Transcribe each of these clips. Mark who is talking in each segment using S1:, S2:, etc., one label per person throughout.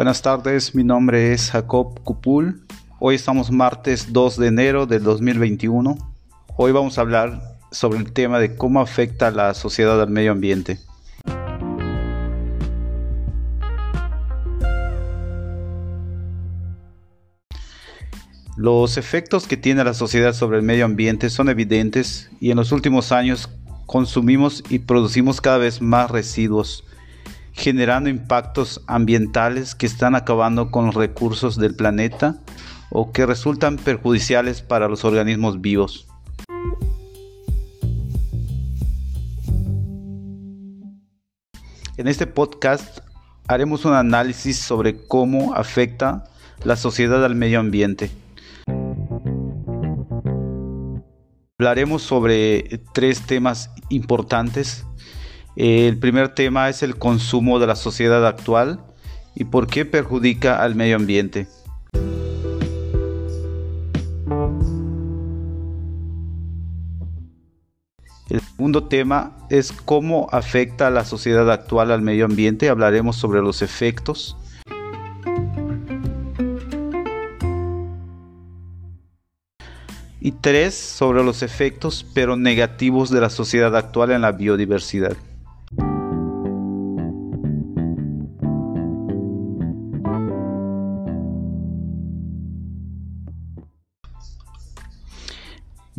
S1: Buenas tardes, mi nombre es Jacob Cupul. Hoy estamos martes 2 de enero del 2021. Hoy vamos a hablar sobre el tema de cómo afecta la sociedad al medio ambiente. Los efectos que tiene la sociedad sobre el medio ambiente son evidentes y en los últimos años consumimos y producimos cada vez más residuos generando impactos ambientales que están acabando con los recursos del planeta o que resultan perjudiciales para los organismos vivos. En este podcast haremos un análisis sobre cómo afecta la sociedad al medio ambiente. Hablaremos sobre tres temas importantes el primer tema es el consumo de la sociedad actual y por qué perjudica al medio ambiente. El segundo tema es cómo afecta a la sociedad actual al medio ambiente. Hablaremos sobre los efectos. Y tres, sobre los efectos, pero negativos de la sociedad actual en la biodiversidad.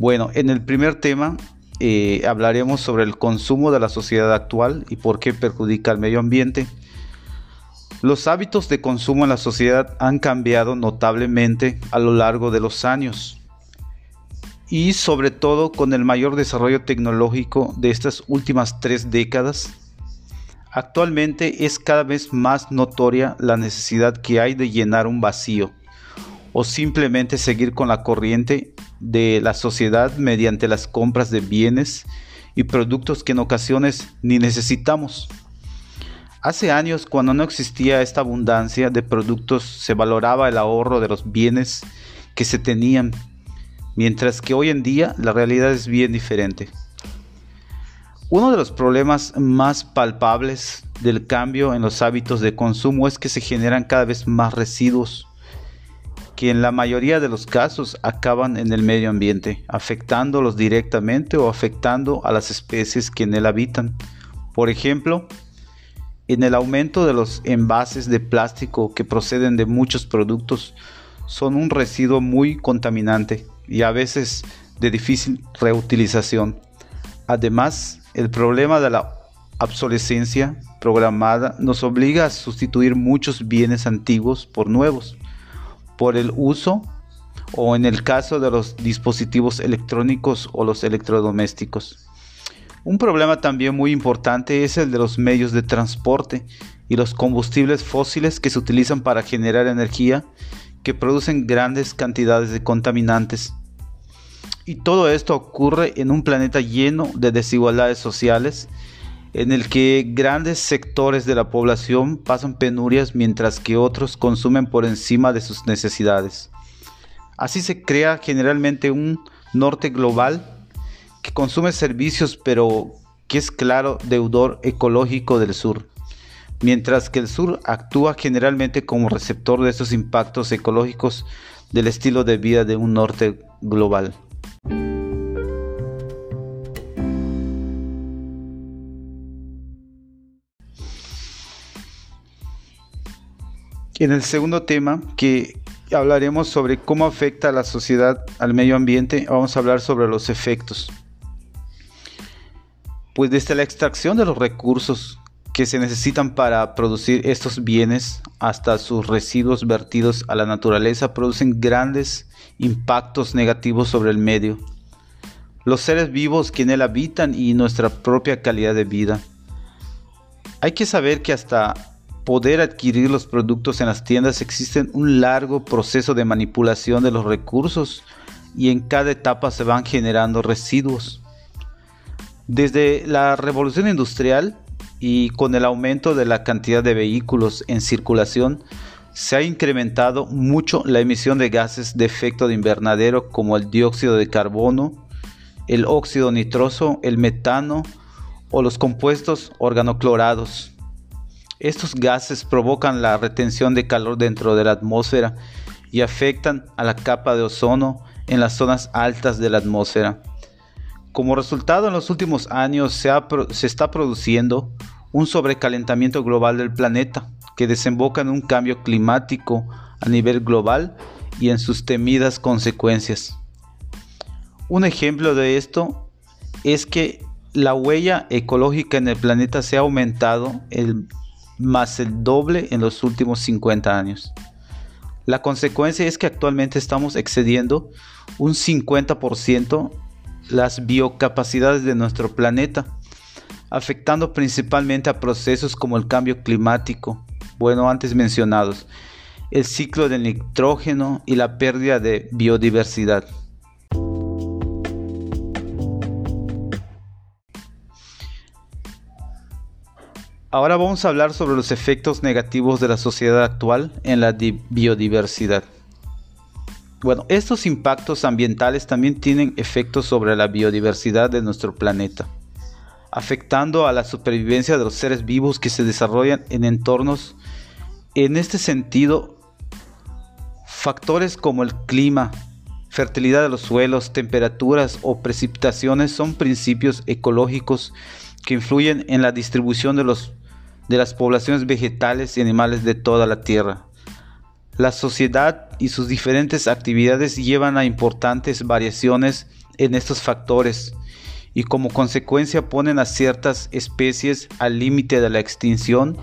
S1: Bueno, en el primer tema eh, hablaremos sobre el consumo de la sociedad actual y por qué perjudica al medio ambiente. Los hábitos de consumo en la sociedad han cambiado notablemente a lo largo de los años y sobre todo con el mayor desarrollo tecnológico de estas últimas tres décadas. Actualmente es cada vez más notoria la necesidad que hay de llenar un vacío o simplemente seguir con la corriente de la sociedad mediante las compras de bienes y productos que en ocasiones ni necesitamos. Hace años, cuando no existía esta abundancia de productos, se valoraba el ahorro de los bienes que se tenían, mientras que hoy en día la realidad es bien diferente. Uno de los problemas más palpables del cambio en los hábitos de consumo es que se generan cada vez más residuos que en la mayoría de los casos acaban en el medio ambiente, afectándolos directamente o afectando a las especies que en él habitan. Por ejemplo, en el aumento de los envases de plástico que proceden de muchos productos, son un residuo muy contaminante y a veces de difícil reutilización. Además, el problema de la obsolescencia programada nos obliga a sustituir muchos bienes antiguos por nuevos por el uso o en el caso de los dispositivos electrónicos o los electrodomésticos. Un problema también muy importante es el de los medios de transporte y los combustibles fósiles que se utilizan para generar energía que producen grandes cantidades de contaminantes. Y todo esto ocurre en un planeta lleno de desigualdades sociales en el que grandes sectores de la población pasan penurias mientras que otros consumen por encima de sus necesidades. Así se crea generalmente un norte global que consume servicios pero que es claro deudor ecológico del sur, mientras que el sur actúa generalmente como receptor de esos impactos ecológicos del estilo de vida de un norte global. En el segundo tema, que hablaremos sobre cómo afecta a la sociedad al medio ambiente, vamos a hablar sobre los efectos. Pues desde la extracción de los recursos que se necesitan para producir estos bienes hasta sus residuos vertidos a la naturaleza producen grandes impactos negativos sobre el medio, los seres vivos que en él habitan y nuestra propia calidad de vida. Hay que saber que hasta poder adquirir los productos en las tiendas existe un largo proceso de manipulación de los recursos y en cada etapa se van generando residuos. Desde la revolución industrial y con el aumento de la cantidad de vehículos en circulación, se ha incrementado mucho la emisión de gases de efecto de invernadero como el dióxido de carbono, el óxido nitroso, el metano o los compuestos organoclorados Estos gases provocan la retención de calor dentro de la atmósfera y afectan a la capa de ozono en las zonas altas de la atmósfera. Como resultado, en los últimos años se, se, está produciendo un sobrecalentamiento global del planeta que desemboca en un cambio climático a nivel global y en sus temidas consecuencias. Un ejemplo de esto es que la huella ecológica en el planeta se ha aumentado el, más el doble en los últimos 50 años. La consecuencia es que actualmente estamos excediendo un 50% las biocapacidades de nuestro planeta, afectando principalmente a procesos como el cambio climático, bueno, antes mencionados, el ciclo del nitrógeno y la pérdida de biodiversidad. Ahora vamos a hablar sobre los efectos negativos de la sociedad actual en la biodiversidad. Bueno, estos impactos ambientales también tienen efectos sobre la biodiversidad de nuestro planeta, afectando a la supervivencia de los seres vivos que se desarrollan en entornos. En este sentido, factores como el clima, fertilidad de los suelos, temperaturas o precipitaciones son principios ecológicos que influyen en la distribución de los de las poblaciones vegetales y animales de toda la Tierra. La sociedad y sus diferentes actividades llevan a importantes variaciones en estos factores y como consecuencia ponen a ciertas especies al límite de la extinción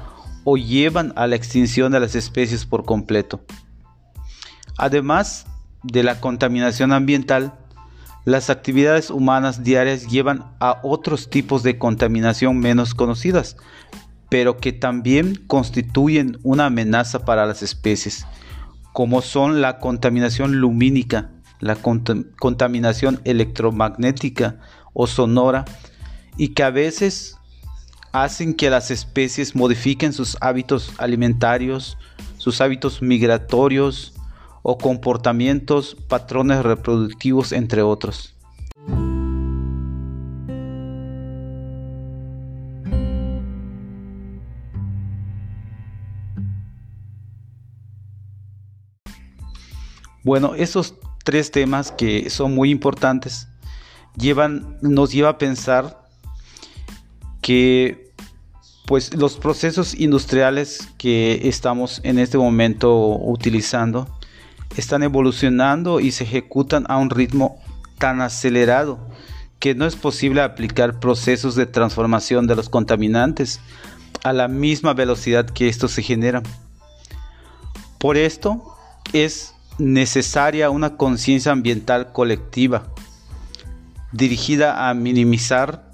S1: o llevan a la extinción de las especies por completo. Además de la contaminación ambiental, las actividades humanas diarias llevan a otros tipos de contaminación menos conocidas, pero que también constituyen una amenaza para las especies, como son la contaminación lumínica, la contaminación electromagnética o sonora, y que a veces hacen que las especies modifiquen sus hábitos alimentarios, sus hábitos migratorios o comportamientos, patrones reproductivos, entre otros. Bueno, esos tres temas que son muy importantes llevan, nos lleva a pensar que pues los procesos industriales que estamos en este momento utilizando están evolucionando y se ejecutan a un ritmo tan acelerado que no es posible aplicar procesos de transformación de los contaminantes a la misma velocidad que estos se generan. Por esto es necesaria una conciencia ambiental colectiva dirigida a minimizar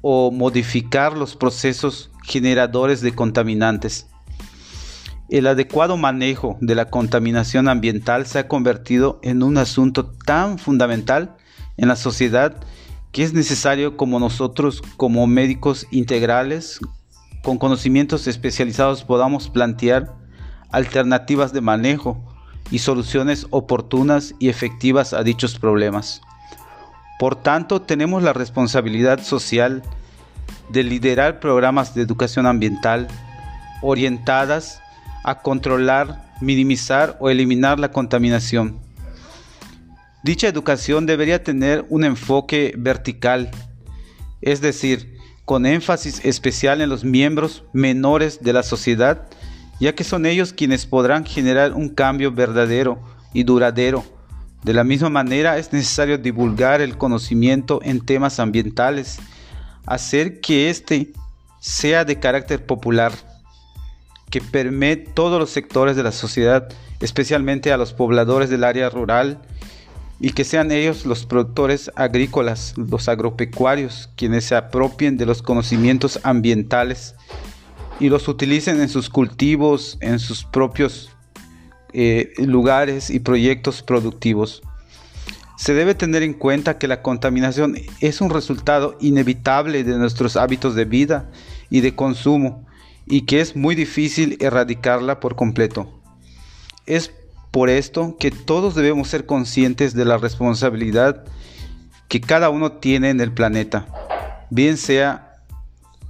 S1: o modificar los procesos generadores de contaminantes. El adecuado manejo de la contaminación ambiental se ha convertido en un asunto tan fundamental en la sociedad que es necesario como nosotros, como médicos integrales, con conocimientos especializados, podamos plantear alternativas de manejo y soluciones oportunas y efectivas a dichos problemas. Por tanto, tenemos la responsabilidad social de liderar programas de educación ambiental orientadas a controlar, minimizar o eliminar la contaminación. Dicha educación debería tener un enfoque vertical, es decir, con énfasis especial en los miembros menores de la sociedad ya que son ellos quienes podrán generar un cambio verdadero y duradero. De la misma manera es necesario divulgar el conocimiento en temas ambientales, hacer que éste sea de carácter popular, que permee todos los sectores de la sociedad, especialmente a los pobladores del área rural, y que sean ellos los productores agrícolas, los agropecuarios, quienes se apropien de los conocimientos ambientales y los utilicen en sus cultivos, en sus propios eh, lugares y proyectos productivos. Se debe tener en cuenta que la contaminación es un resultado inevitable de nuestros hábitos de vida y de consumo y que es muy difícil erradicarla por completo. Es por esto que todos debemos ser conscientes de la responsabilidad que cada uno tiene en el planeta, bien sea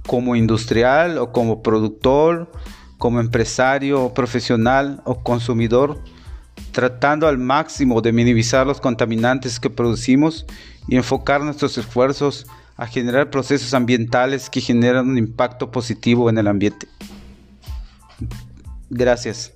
S1: como industrial o como productor como empresario, profesional o consumidor, tratando al máximo de minimizar los contaminantes que producimos y enfocar nuestros esfuerzos a generar procesos ambientales que generan un impacto positivo en el ambiente. Gracias.